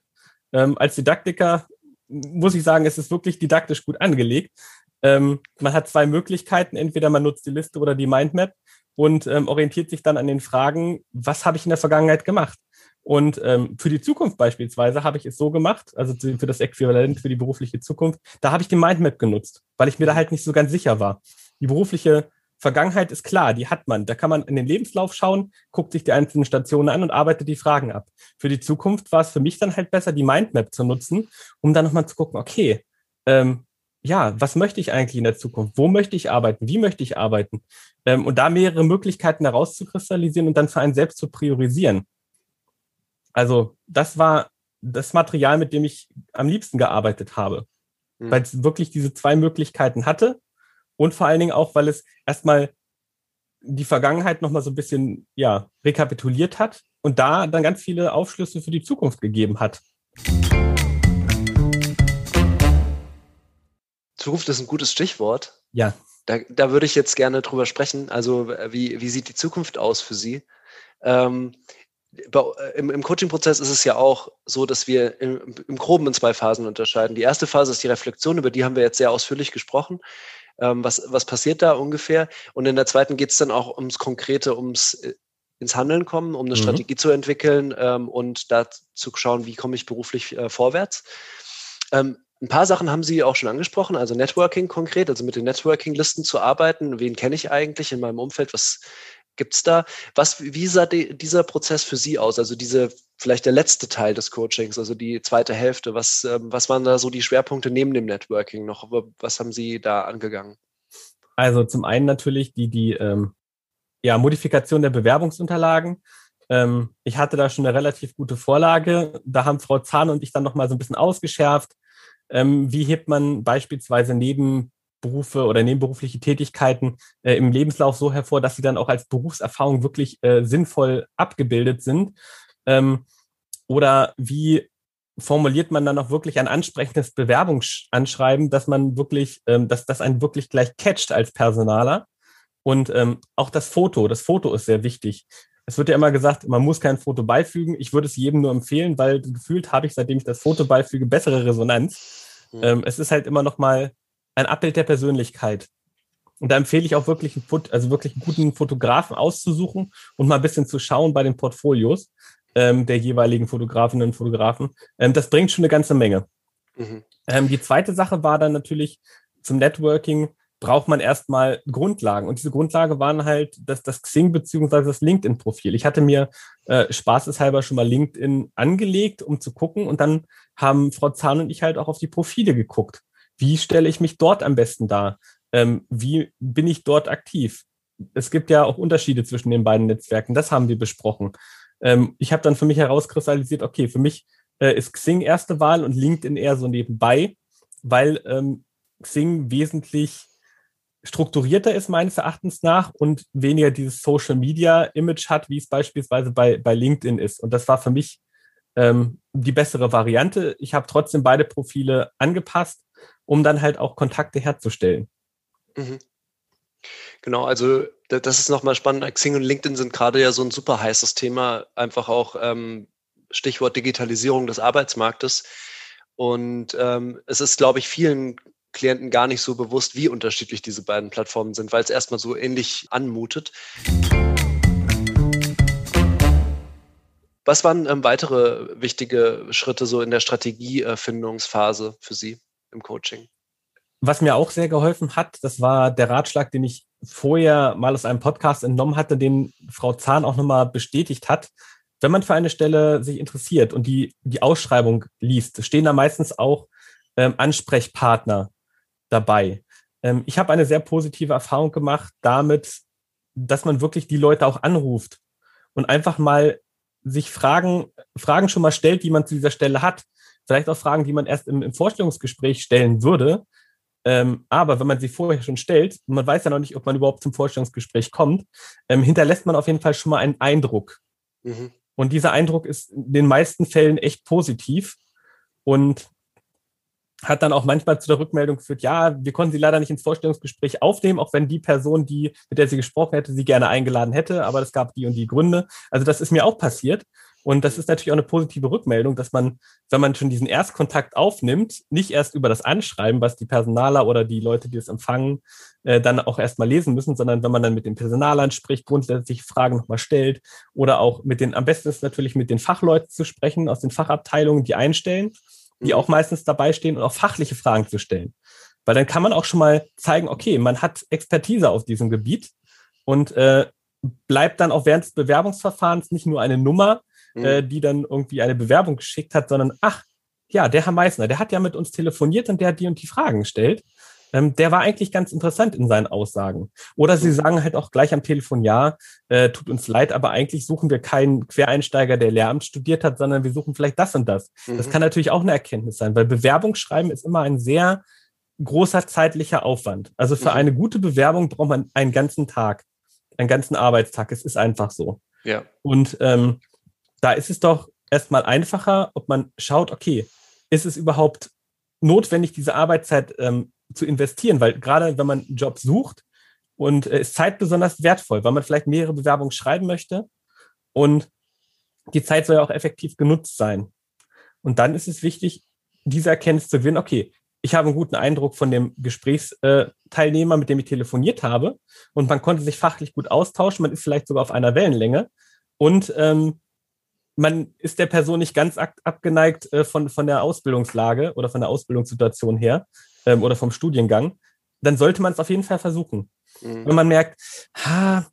Ähm, als Didaktiker muss ich sagen, es ist wirklich didaktisch gut angelegt. Ähm, man hat zwei Möglichkeiten. Entweder man nutzt die Liste oder die Mindmap und orientiert sich dann an den Fragen, was habe ich in der Vergangenheit gemacht? Und ähm, für die Zukunft beispielsweise habe ich es so gemacht, also für das Äquivalent für die berufliche Zukunft, da habe ich die Mindmap genutzt, weil ich mir da halt nicht so ganz sicher war. Die berufliche Vergangenheit ist klar, die hat man. Da kann man in den Lebenslauf schauen, guckt sich die einzelnen Stationen an und arbeitet die Fragen ab. Für die Zukunft war es für mich dann halt besser, die Mindmap zu nutzen, um dann nochmal zu gucken, okay, ähm, ja, was möchte ich eigentlich in der Zukunft? Wo möchte ich arbeiten? Wie möchte ich arbeiten? Ähm, und da mehrere Möglichkeiten herauszukristallisieren und dann für einen selbst zu priorisieren. Also das war das Material, mit dem ich am liebsten gearbeitet habe, mhm. weil es wirklich diese zwei Möglichkeiten hatte und vor allen Dingen auch, weil es erstmal die Vergangenheit nochmal so ein bisschen ja, rekapituliert hat und da dann ganz viele Aufschlüsse für die Zukunft gegeben hat. Zukunft ist ein gutes Stichwort. Ja. Da, da würde ich jetzt gerne drüber sprechen. Also, wie, wie sieht die Zukunft aus für Sie? Ähm, im, im Coaching-Prozess ist es ja auch so, dass wir im, im, Groben in zwei Phasen unterscheiden. Die erste Phase ist die Reflexion, über die haben wir jetzt sehr ausführlich gesprochen ähm, was, was passiert da ungefähr. Und in der zweiten geht es dann auch ums Konkrete, ums äh, ins Handeln kommen, um eine mhm. Strategie zu entwickeln ähm, und da zu schauen, wie komme ich beruflich äh, vorwärts. Ähm, ein paar Sachen haben Sie auch schon angesprochen, also Networking konkret, also mit den Networking-Listen zu arbeiten. Wen kenne ich eigentlich in meinem Umfeld? Was gibt es da? Was, wie sah die, dieser Prozess für Sie aus? Also diese vielleicht der letzte Teil des Coachings, also die zweite Hälfte. Was, ähm, was waren da so die Schwerpunkte neben dem Networking noch? Was haben Sie da angegangen? Also zum einen natürlich die, die ähm, ja, Modifikation der Bewerbungsunterlagen. Ähm, ich hatte da schon eine relativ gute Vorlage. Da haben Frau Zahn und ich dann nochmal so ein bisschen ausgeschärft. Ähm, wie hebt man beispielsweise Nebenberufe oder nebenberufliche Tätigkeiten äh, im Lebenslauf so hervor, dass sie dann auch als Berufserfahrung wirklich äh, sinnvoll abgebildet sind? Ähm, oder wie formuliert man dann auch wirklich ein ansprechendes Bewerbungsanschreiben, dass man wirklich, ähm, dass das einen wirklich gleich catcht als Personaler. Und ähm, auch das Foto, das Foto ist sehr wichtig. Es wird ja immer gesagt, man muss kein Foto beifügen. Ich würde es jedem nur empfehlen, weil gefühlt habe ich, seitdem ich das Foto beifüge, bessere Resonanz. Mhm. Ähm, es ist halt immer noch mal ein Abbild der Persönlichkeit. Und da empfehle ich auch wirklich einen, also wirklich einen guten Fotografen auszusuchen und mal ein bisschen zu schauen bei den Portfolios ähm, der jeweiligen Fotografinnen und Fotografen. Ähm, das bringt schon eine ganze Menge. Mhm. Ähm, die zweite Sache war dann natürlich zum Networking braucht man erstmal Grundlagen. Und diese Grundlage waren halt das, das Xing bzw. das LinkedIn-Profil. Ich hatte mir äh, spaßeshalber schon mal LinkedIn angelegt, um zu gucken. Und dann haben Frau Zahn und ich halt auch auf die Profile geguckt. Wie stelle ich mich dort am besten dar? Ähm, wie bin ich dort aktiv? Es gibt ja auch Unterschiede zwischen den beiden Netzwerken. Das haben wir besprochen. Ähm, ich habe dann für mich herauskristallisiert, okay, für mich äh, ist Xing erste Wahl und LinkedIn eher so nebenbei, weil ähm, Xing wesentlich strukturierter ist meines Erachtens nach und weniger dieses Social Media Image hat, wie es beispielsweise bei, bei LinkedIn ist. Und das war für mich ähm, die bessere Variante. Ich habe trotzdem beide Profile angepasst, um dann halt auch Kontakte herzustellen. Mhm. Genau, also das ist nochmal spannend. Xing und LinkedIn sind gerade ja so ein super heißes Thema, einfach auch ähm, Stichwort Digitalisierung des Arbeitsmarktes. Und ähm, es ist, glaube ich, vielen Klienten gar nicht so bewusst, wie unterschiedlich diese beiden Plattformen sind, weil es erstmal so ähnlich anmutet. Was waren ähm, weitere wichtige Schritte so in der Strategiefindungsphase für Sie im Coaching? Was mir auch sehr geholfen hat, das war der Ratschlag, den ich vorher mal aus einem Podcast entnommen hatte, den Frau Zahn auch nochmal bestätigt hat. Wenn man für eine Stelle sich interessiert und die, die Ausschreibung liest, stehen da meistens auch ähm, Ansprechpartner dabei. Ähm, ich habe eine sehr positive Erfahrung gemacht damit, dass man wirklich die Leute auch anruft und einfach mal sich Fragen, Fragen schon mal stellt, die man zu dieser Stelle hat. Vielleicht auch Fragen, die man erst im, im Vorstellungsgespräch stellen würde, ähm, aber wenn man sie vorher schon stellt, man weiß ja noch nicht, ob man überhaupt zum Vorstellungsgespräch kommt, ähm, hinterlässt man auf jeden Fall schon mal einen Eindruck. Mhm. Und dieser Eindruck ist in den meisten Fällen echt positiv. Und hat dann auch manchmal zu der Rückmeldung geführt, ja, wir konnten sie leider nicht ins Vorstellungsgespräch aufnehmen, auch wenn die Person, die, mit der sie gesprochen hätte, sie gerne eingeladen hätte, aber es gab die und die Gründe. Also das ist mir auch passiert. Und das ist natürlich auch eine positive Rückmeldung, dass man, wenn man schon diesen Erstkontakt aufnimmt, nicht erst über das Anschreiben, was die Personaler oder die Leute, die es empfangen, äh, dann auch erstmal lesen müssen, sondern wenn man dann mit den Personalern spricht, grundsätzlich Fragen nochmal stellt oder auch mit den, am besten ist natürlich mit den Fachleuten zu sprechen, aus den Fachabteilungen, die einstellen die mhm. auch meistens dabei stehen und auch fachliche Fragen zu stellen. Weil dann kann man auch schon mal zeigen, okay, man hat Expertise auf diesem Gebiet und äh, bleibt dann auch während des Bewerbungsverfahrens nicht nur eine Nummer, mhm. äh, die dann irgendwie eine Bewerbung geschickt hat, sondern ach, ja, der Herr Meissner, der hat ja mit uns telefoniert und der hat die und die Fragen gestellt ähm, der war eigentlich ganz interessant in seinen Aussagen. Oder sie mhm. sagen halt auch gleich am Telefon, ja, äh, tut uns leid, aber eigentlich suchen wir keinen Quereinsteiger, der Lehramt studiert hat, sondern wir suchen vielleicht das und das. Mhm. Das kann natürlich auch eine Erkenntnis sein, weil Bewerbungsschreiben ist immer ein sehr großer zeitlicher Aufwand. Also für mhm. eine gute Bewerbung braucht man einen ganzen Tag, einen ganzen Arbeitstag. Es ist einfach so. Ja. Und ähm, da ist es doch erstmal einfacher, ob man schaut, okay, ist es überhaupt notwendig, diese Arbeitszeit ähm, zu investieren, weil gerade wenn man einen Job sucht und äh, ist Zeit besonders wertvoll, weil man vielleicht mehrere Bewerbungen schreiben möchte und die Zeit soll ja auch effektiv genutzt sein. Und dann ist es wichtig, diese Erkenntnis zu gewinnen, okay, ich habe einen guten Eindruck von dem Gesprächsteilnehmer, mit dem ich telefoniert habe und man konnte sich fachlich gut austauschen, man ist vielleicht sogar auf einer Wellenlänge und ähm, man ist der Person nicht ganz abgeneigt äh, von, von der Ausbildungslage oder von der Ausbildungssituation her ähm, oder vom Studiengang, dann sollte man es auf jeden Fall versuchen. Mhm. Wenn man merkt, ha,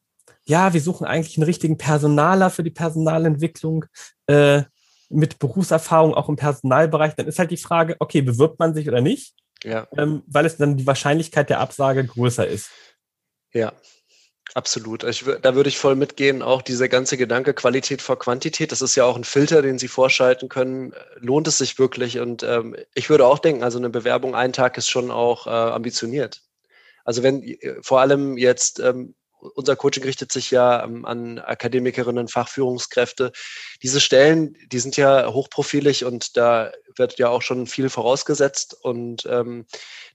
ja, wir suchen eigentlich einen richtigen Personaler für die Personalentwicklung äh, mit Berufserfahrung auch im Personalbereich, dann ist halt die Frage, okay, bewirbt man sich oder nicht? Ja. Ähm, weil es dann die Wahrscheinlichkeit der Absage größer ist. Ja, Absolut. Ich, da würde ich voll mitgehen. Auch dieser ganze Gedanke Qualität vor Quantität, das ist ja auch ein Filter, den Sie vorschalten können. Lohnt es sich wirklich? Und ähm, ich würde auch denken, also eine Bewerbung einen Tag ist schon auch äh, ambitioniert. Also wenn äh, vor allem jetzt ähm, unser Coaching richtet sich ja ähm, an Akademikerinnen, Fachführungskräfte. Diese Stellen, die sind ja hochprofilig und da wird ja auch schon viel vorausgesetzt. Und ähm,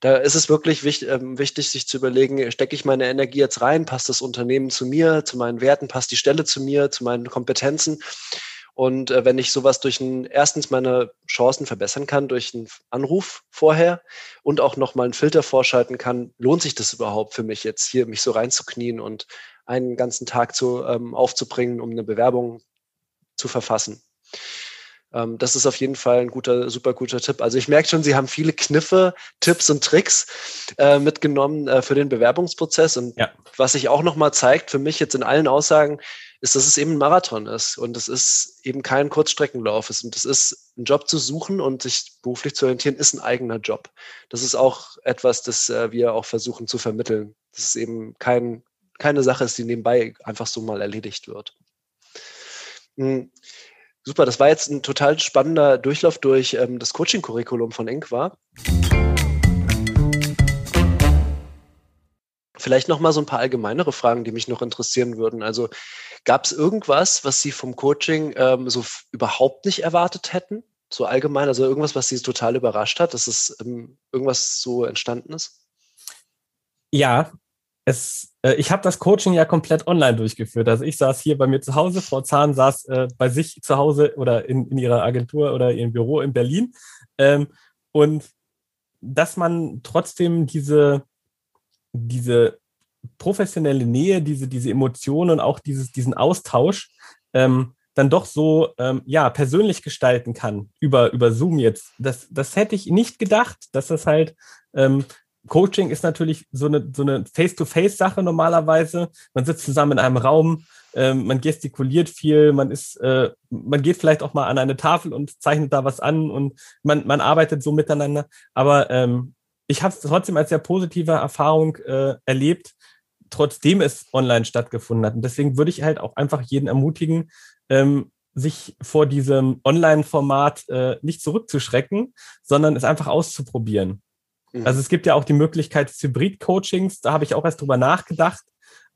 da ist es wirklich wichtig, ähm, wichtig, sich zu überlegen, stecke ich meine Energie jetzt rein, passt das Unternehmen zu mir, zu meinen Werten, passt die Stelle zu mir, zu meinen Kompetenzen. Und äh, wenn ich sowas durch ein, erstens meine Chancen verbessern kann durch einen Anruf vorher und auch nochmal einen Filter vorschalten kann, lohnt sich das überhaupt für mich jetzt hier, mich so reinzuknien und einen ganzen Tag zu, ähm, aufzubringen, um eine Bewerbung zu verfassen. Ähm, das ist auf jeden Fall ein guter, super guter Tipp. Also ich merke schon, Sie haben viele Kniffe, Tipps und Tricks äh, mitgenommen äh, für den Bewerbungsprozess. Und ja. was sich auch nochmal zeigt für mich jetzt in allen Aussagen, ist, dass es eben ein Marathon ist und es ist eben kein Kurzstreckenlauf ist und es ist ein Job zu suchen und sich beruflich zu orientieren, ist ein eigener Job. Das ist auch etwas, das äh, wir auch versuchen zu vermitteln. Das ist eben kein, keine Sache ist, die nebenbei einfach so mal erledigt wird. Hm. Super, das war jetzt ein total spannender Durchlauf durch ähm, das Coaching-Curriculum von Enqua. Vielleicht noch mal so ein paar allgemeinere Fragen, die mich noch interessieren würden. Also gab es irgendwas, was Sie vom Coaching ähm, so überhaupt nicht erwartet hätten? So allgemein, also irgendwas, was Sie total überrascht hat, dass es ähm, irgendwas so entstanden ist? Ja, es, äh, ich habe das Coaching ja komplett online durchgeführt. Also ich saß hier bei mir zu Hause, Frau Zahn saß äh, bei sich zu Hause oder in, in ihrer Agentur oder ihrem Büro in Berlin. Ähm, und dass man trotzdem diese diese professionelle Nähe, diese, diese Emotionen und auch dieses, diesen Austausch ähm, dann doch so ähm, ja, persönlich gestalten kann über, über Zoom jetzt. Das, das hätte ich nicht gedacht, dass das halt ähm, Coaching ist natürlich so eine, so eine Face-to-Face-Sache normalerweise. Man sitzt zusammen in einem Raum, ähm, man gestikuliert viel, man ist, äh, man geht vielleicht auch mal an eine Tafel und zeichnet da was an und man, man arbeitet so miteinander. Aber ähm, ich habe es trotzdem als sehr positive Erfahrung äh, erlebt, trotzdem es online stattgefunden hat. Und deswegen würde ich halt auch einfach jeden ermutigen, ähm, sich vor diesem Online-Format äh, nicht zurückzuschrecken, sondern es einfach auszuprobieren. Mhm. Also es gibt ja auch die Möglichkeit des Hybrid-Coachings, da habe ich auch erst drüber nachgedacht.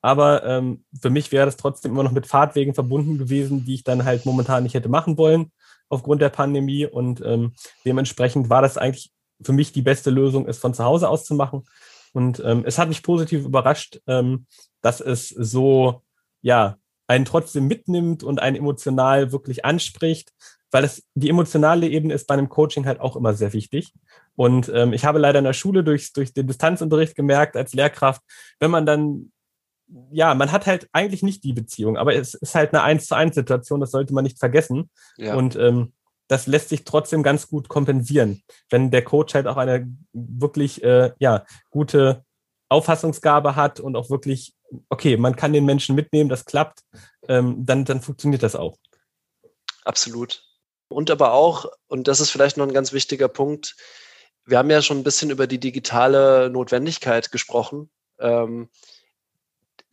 Aber ähm, für mich wäre das trotzdem immer noch mit Fahrtwegen verbunden gewesen, die ich dann halt momentan nicht hätte machen wollen aufgrund der Pandemie. Und ähm, dementsprechend war das eigentlich für mich die beste Lösung ist, von zu Hause aus zu machen. Und ähm, es hat mich positiv überrascht, ähm, dass es so, ja, einen trotzdem mitnimmt und einen emotional wirklich anspricht, weil es die emotionale Ebene ist bei einem Coaching halt auch immer sehr wichtig. Und ähm, ich habe leider in der Schule durch, durch den Distanzunterricht gemerkt als Lehrkraft, wenn man dann ja, man hat halt eigentlich nicht die Beziehung, aber es ist halt eine eins zu eins Situation, das sollte man nicht vergessen. Ja. Und ähm, das lässt sich trotzdem ganz gut kompensieren, wenn der Coach halt auch eine wirklich äh, ja, gute Auffassungsgabe hat und auch wirklich, okay, man kann den Menschen mitnehmen, das klappt, ähm, dann, dann funktioniert das auch. Absolut. Und aber auch, und das ist vielleicht noch ein ganz wichtiger Punkt, wir haben ja schon ein bisschen über die digitale Notwendigkeit gesprochen. Ähm,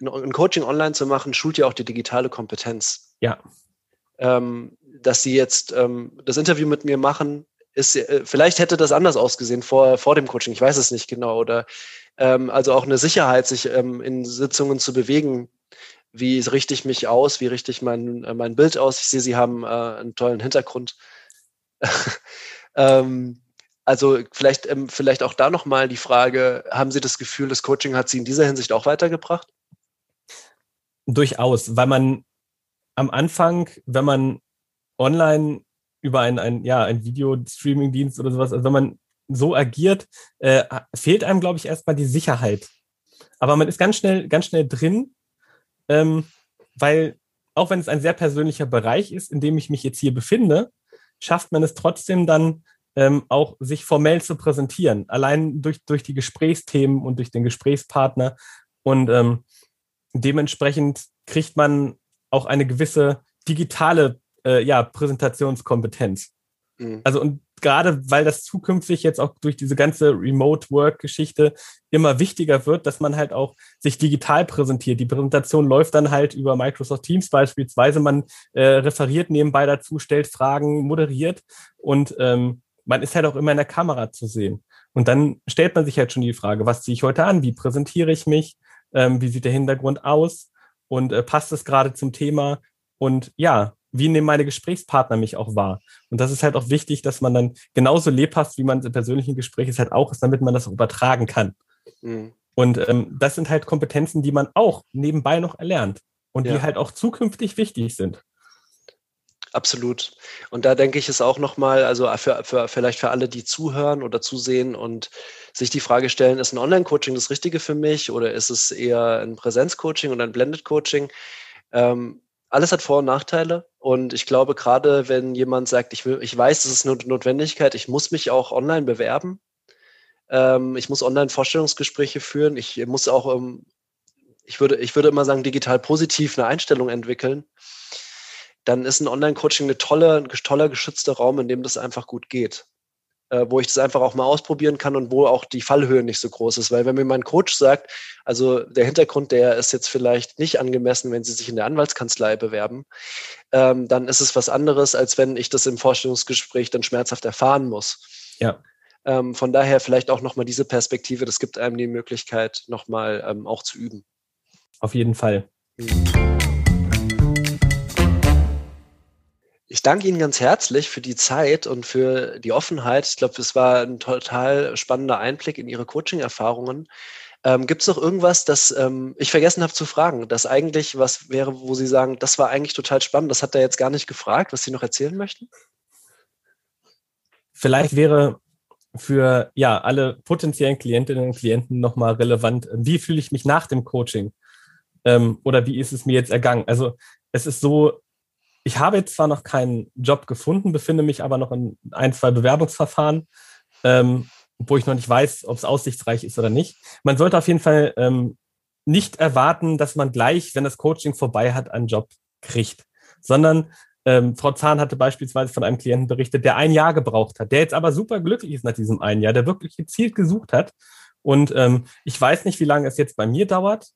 ein Coaching online zu machen, schult ja auch die digitale Kompetenz. Ja. Ähm, dass Sie jetzt ähm, das Interview mit mir machen, ist, äh, vielleicht hätte das anders ausgesehen vor, vor dem Coaching, ich weiß es nicht genau. Oder ähm, also auch eine Sicherheit, sich ähm, in Sitzungen zu bewegen. Wie richte ich mich aus? Wie richte ich mein, äh, mein Bild aus? Ich sehe, Sie haben äh, einen tollen Hintergrund. ähm, also vielleicht, ähm, vielleicht auch da nochmal die Frage, haben Sie das Gefühl, das Coaching hat Sie in dieser Hinsicht auch weitergebracht? Durchaus, weil man am Anfang, wenn man online über ein, ein, ja, ein Video-Streaming-Dienst oder sowas, also wenn man so agiert, äh, fehlt einem, glaube ich, erstmal die Sicherheit. Aber man ist ganz schnell, ganz schnell drin, ähm, weil auch wenn es ein sehr persönlicher Bereich ist, in dem ich mich jetzt hier befinde, schafft man es trotzdem dann ähm, auch, sich formell zu präsentieren. Allein durch, durch die Gesprächsthemen und durch den Gesprächspartner. Und ähm, dementsprechend kriegt man auch eine gewisse digitale äh, ja, Präsentationskompetenz. Mhm. Also und gerade weil das zukünftig jetzt auch durch diese ganze Remote-Work-Geschichte immer wichtiger wird, dass man halt auch sich digital präsentiert. Die Präsentation läuft dann halt über Microsoft Teams beispielsweise. Man äh, referiert nebenbei dazu, stellt Fragen, moderiert und ähm, man ist halt auch immer in der Kamera zu sehen. Und dann stellt man sich halt schon die Frage, was ziehe ich heute an? Wie präsentiere ich mich? ähm, wie sieht der Hintergrund aus und äh, passt es gerade zum Thema und ja, wie nehmen meine Gesprächspartner mich auch wahr? Und das ist halt auch wichtig, dass man dann genauso lebhaft, wie man im persönlichen Gespräch ist, halt auch ist, damit man das auch übertragen kann. Mhm. Und ähm, das sind halt Kompetenzen, die man auch nebenbei noch erlernt und ja. die halt auch zukünftig wichtig sind. Absolut. Und da denke ich es auch nochmal, also für, für, vielleicht für alle, die zuhören oder zusehen und sich die Frage stellen, ist ein Online-Coaching das Richtige für mich oder ist es eher ein Präsenz-Coaching oder ein Blended-Coaching? Ähm, alles hat Vor- und Nachteile. Und ich glaube, gerade wenn jemand sagt, ich, will, ich weiß, es ist eine Notwendigkeit, ich muss mich auch online bewerben, ähm, ich muss online Vorstellungsgespräche führen, ich muss auch, ähm, ich, würde, ich würde immer sagen, digital positiv eine Einstellung entwickeln. Dann ist ein Online-Coaching ein toller geschützter Raum, in dem das einfach gut geht. Äh, wo ich das einfach auch mal ausprobieren kann und wo auch die Fallhöhe nicht so groß ist. Weil wenn mir mein Coach sagt, also der Hintergrund, der ist jetzt vielleicht nicht angemessen, wenn Sie sich in der Anwaltskanzlei bewerben, ähm, dann ist es was anderes, als wenn ich das im Vorstellungsgespräch dann schmerzhaft erfahren muss. Ja. Ähm, von daher vielleicht auch nochmal diese Perspektive, das gibt einem die Möglichkeit, nochmal ähm, auch zu üben. Auf jeden Fall. Mhm. Ich danke Ihnen ganz herzlich für die Zeit und für die Offenheit. Ich glaube, es war ein total spannender Einblick in Ihre Coaching-Erfahrungen. Ähm, Gibt es noch irgendwas, das ähm, ich vergessen habe zu fragen, das eigentlich was wäre, wo Sie sagen, das war eigentlich total spannend, das hat er jetzt gar nicht gefragt, was Sie noch erzählen möchten? Vielleicht wäre für ja alle potenziellen Klientinnen und Klienten nochmal relevant, wie fühle ich mich nach dem Coaching? Ähm, oder wie ist es mir jetzt ergangen? Also es ist so, ich habe jetzt zwar noch keinen Job gefunden, befinde mich aber noch in ein, zwei Bewerbungsverfahren, ähm, wo ich noch nicht weiß, ob es aussichtsreich ist oder nicht. Man sollte auf jeden Fall ähm, nicht erwarten, dass man gleich, wenn das Coaching vorbei hat, einen Job kriegt, sondern ähm, Frau Zahn hatte beispielsweise von einem Klienten berichtet, der ein Jahr gebraucht hat, der jetzt aber super glücklich ist nach diesem einen Jahr, der wirklich gezielt gesucht hat. Und ähm, ich weiß nicht, wie lange es jetzt bei mir dauert.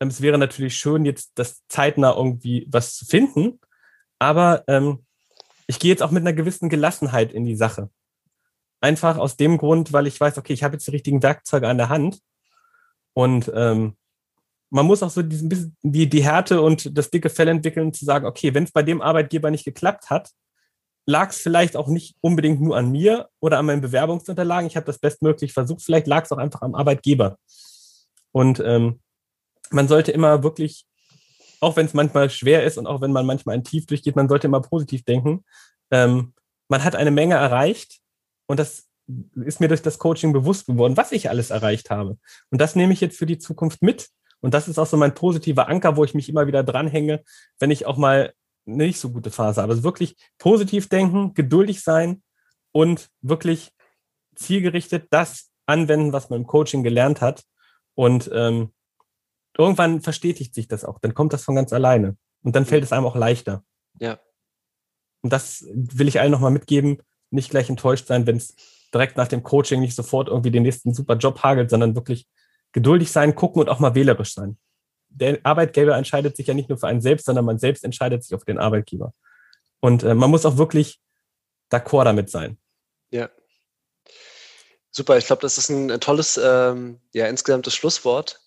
Ähm, es wäre natürlich schön, jetzt das zeitnah irgendwie was zu finden. Aber ähm, ich gehe jetzt auch mit einer gewissen Gelassenheit in die Sache. Einfach aus dem Grund, weil ich weiß, okay, ich habe jetzt die richtigen Werkzeuge an der Hand. Und ähm, man muss auch so diesen die, die Härte und das dicke Fell entwickeln, zu sagen, okay, wenn es bei dem Arbeitgeber nicht geklappt hat, lag es vielleicht auch nicht unbedingt nur an mir oder an meinen Bewerbungsunterlagen. Ich habe das bestmöglich versucht. Vielleicht lag es auch einfach am Arbeitgeber. Und ähm, man sollte immer wirklich, auch wenn es manchmal schwer ist und auch wenn man manchmal ein Tief durchgeht, man sollte immer positiv denken. Ähm, man hat eine Menge erreicht und das ist mir durch das Coaching bewusst geworden, was ich alles erreicht habe. Und das nehme ich jetzt für die Zukunft mit. Und das ist auch so mein positiver Anker, wo ich mich immer wieder dranhänge, wenn ich auch mal eine nicht so gute Phase habe. Also wirklich positiv denken, geduldig sein und wirklich zielgerichtet das anwenden, was man im Coaching gelernt hat. Und ähm, irgendwann verstetigt sich das auch. Dann kommt das von ganz alleine. Und dann fällt es einem auch leichter. Ja. Und das will ich allen nochmal mitgeben. Nicht gleich enttäuscht sein, wenn es direkt nach dem Coaching nicht sofort irgendwie den nächsten super Job hagelt, sondern wirklich geduldig sein, gucken und auch mal wählerisch sein. Der Arbeitgeber entscheidet sich ja nicht nur für einen selbst, sondern man selbst entscheidet sich auf den Arbeitgeber. Und äh, man muss auch wirklich d'accord damit sein. Ja. Super, ich glaube, das ist ein, ein tolles, ähm, ja, insgesamtes Schlusswort.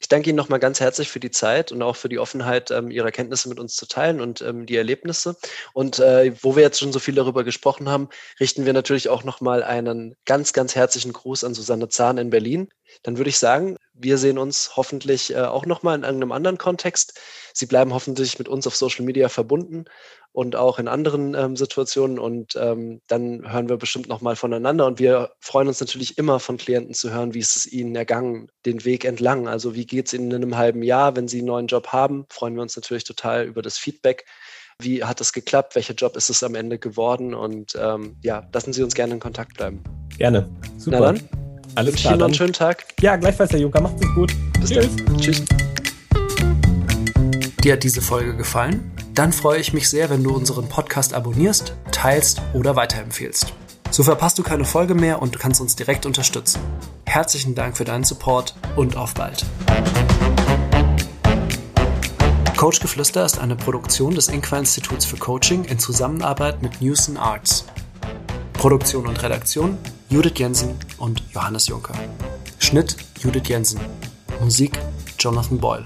Ich danke Ihnen nochmal ganz herzlich für die Zeit und auch für die Offenheit, ähm, Ihre Kenntnisse mit uns zu teilen und ähm, die Erlebnisse. Und äh, wo wir jetzt schon so viel darüber gesprochen haben, richten wir natürlich auch nochmal einen ganz, ganz herzlichen Gruß an Susanne Zahn in Berlin. Dann würde ich sagen, wir sehen uns hoffentlich äh, auch nochmal in irgendeinem anderen Kontext. Sie bleiben hoffentlich mit uns auf Social Media verbunden und auch in anderen ähm, Situationen. Und ähm, dann hören wir bestimmt nochmal voneinander. Und wir freuen uns natürlich immer von Klienten zu hören, wie ist es ihnen ergangen, den Weg entlang. Also wie geht es ihnen in einem halben Jahr, wenn sie einen neuen Job haben, freuen wir uns natürlich total über das Feedback. Wie hat es geklappt? Welcher Job ist es am Ende geworden? Und ähm, ja, lassen Sie uns gerne in Kontakt bleiben. Gerne. Super. Na dann, alles klar. Noch einen schönen Tag. Ja, gleichfalls, Herr Juncker. Macht's gut. Bis Tschüss. dann. Tschüss. Dir hat diese Folge gefallen? Dann freue ich mich sehr, wenn du unseren Podcast abonnierst, teilst oder weiterempfehlst. So verpasst du keine Folge mehr und du kannst uns direkt unterstützen. Herzlichen Dank für deinen Support und auf bald. Coach Geflüster ist eine Produktion des Inqua Instituts für Coaching in Zusammenarbeit mit Newson Arts. Produktion und Redaktion Judith Jensen und Johannes Juncker. Schnitt Judith Jensen. Musik Jonathan Boyle.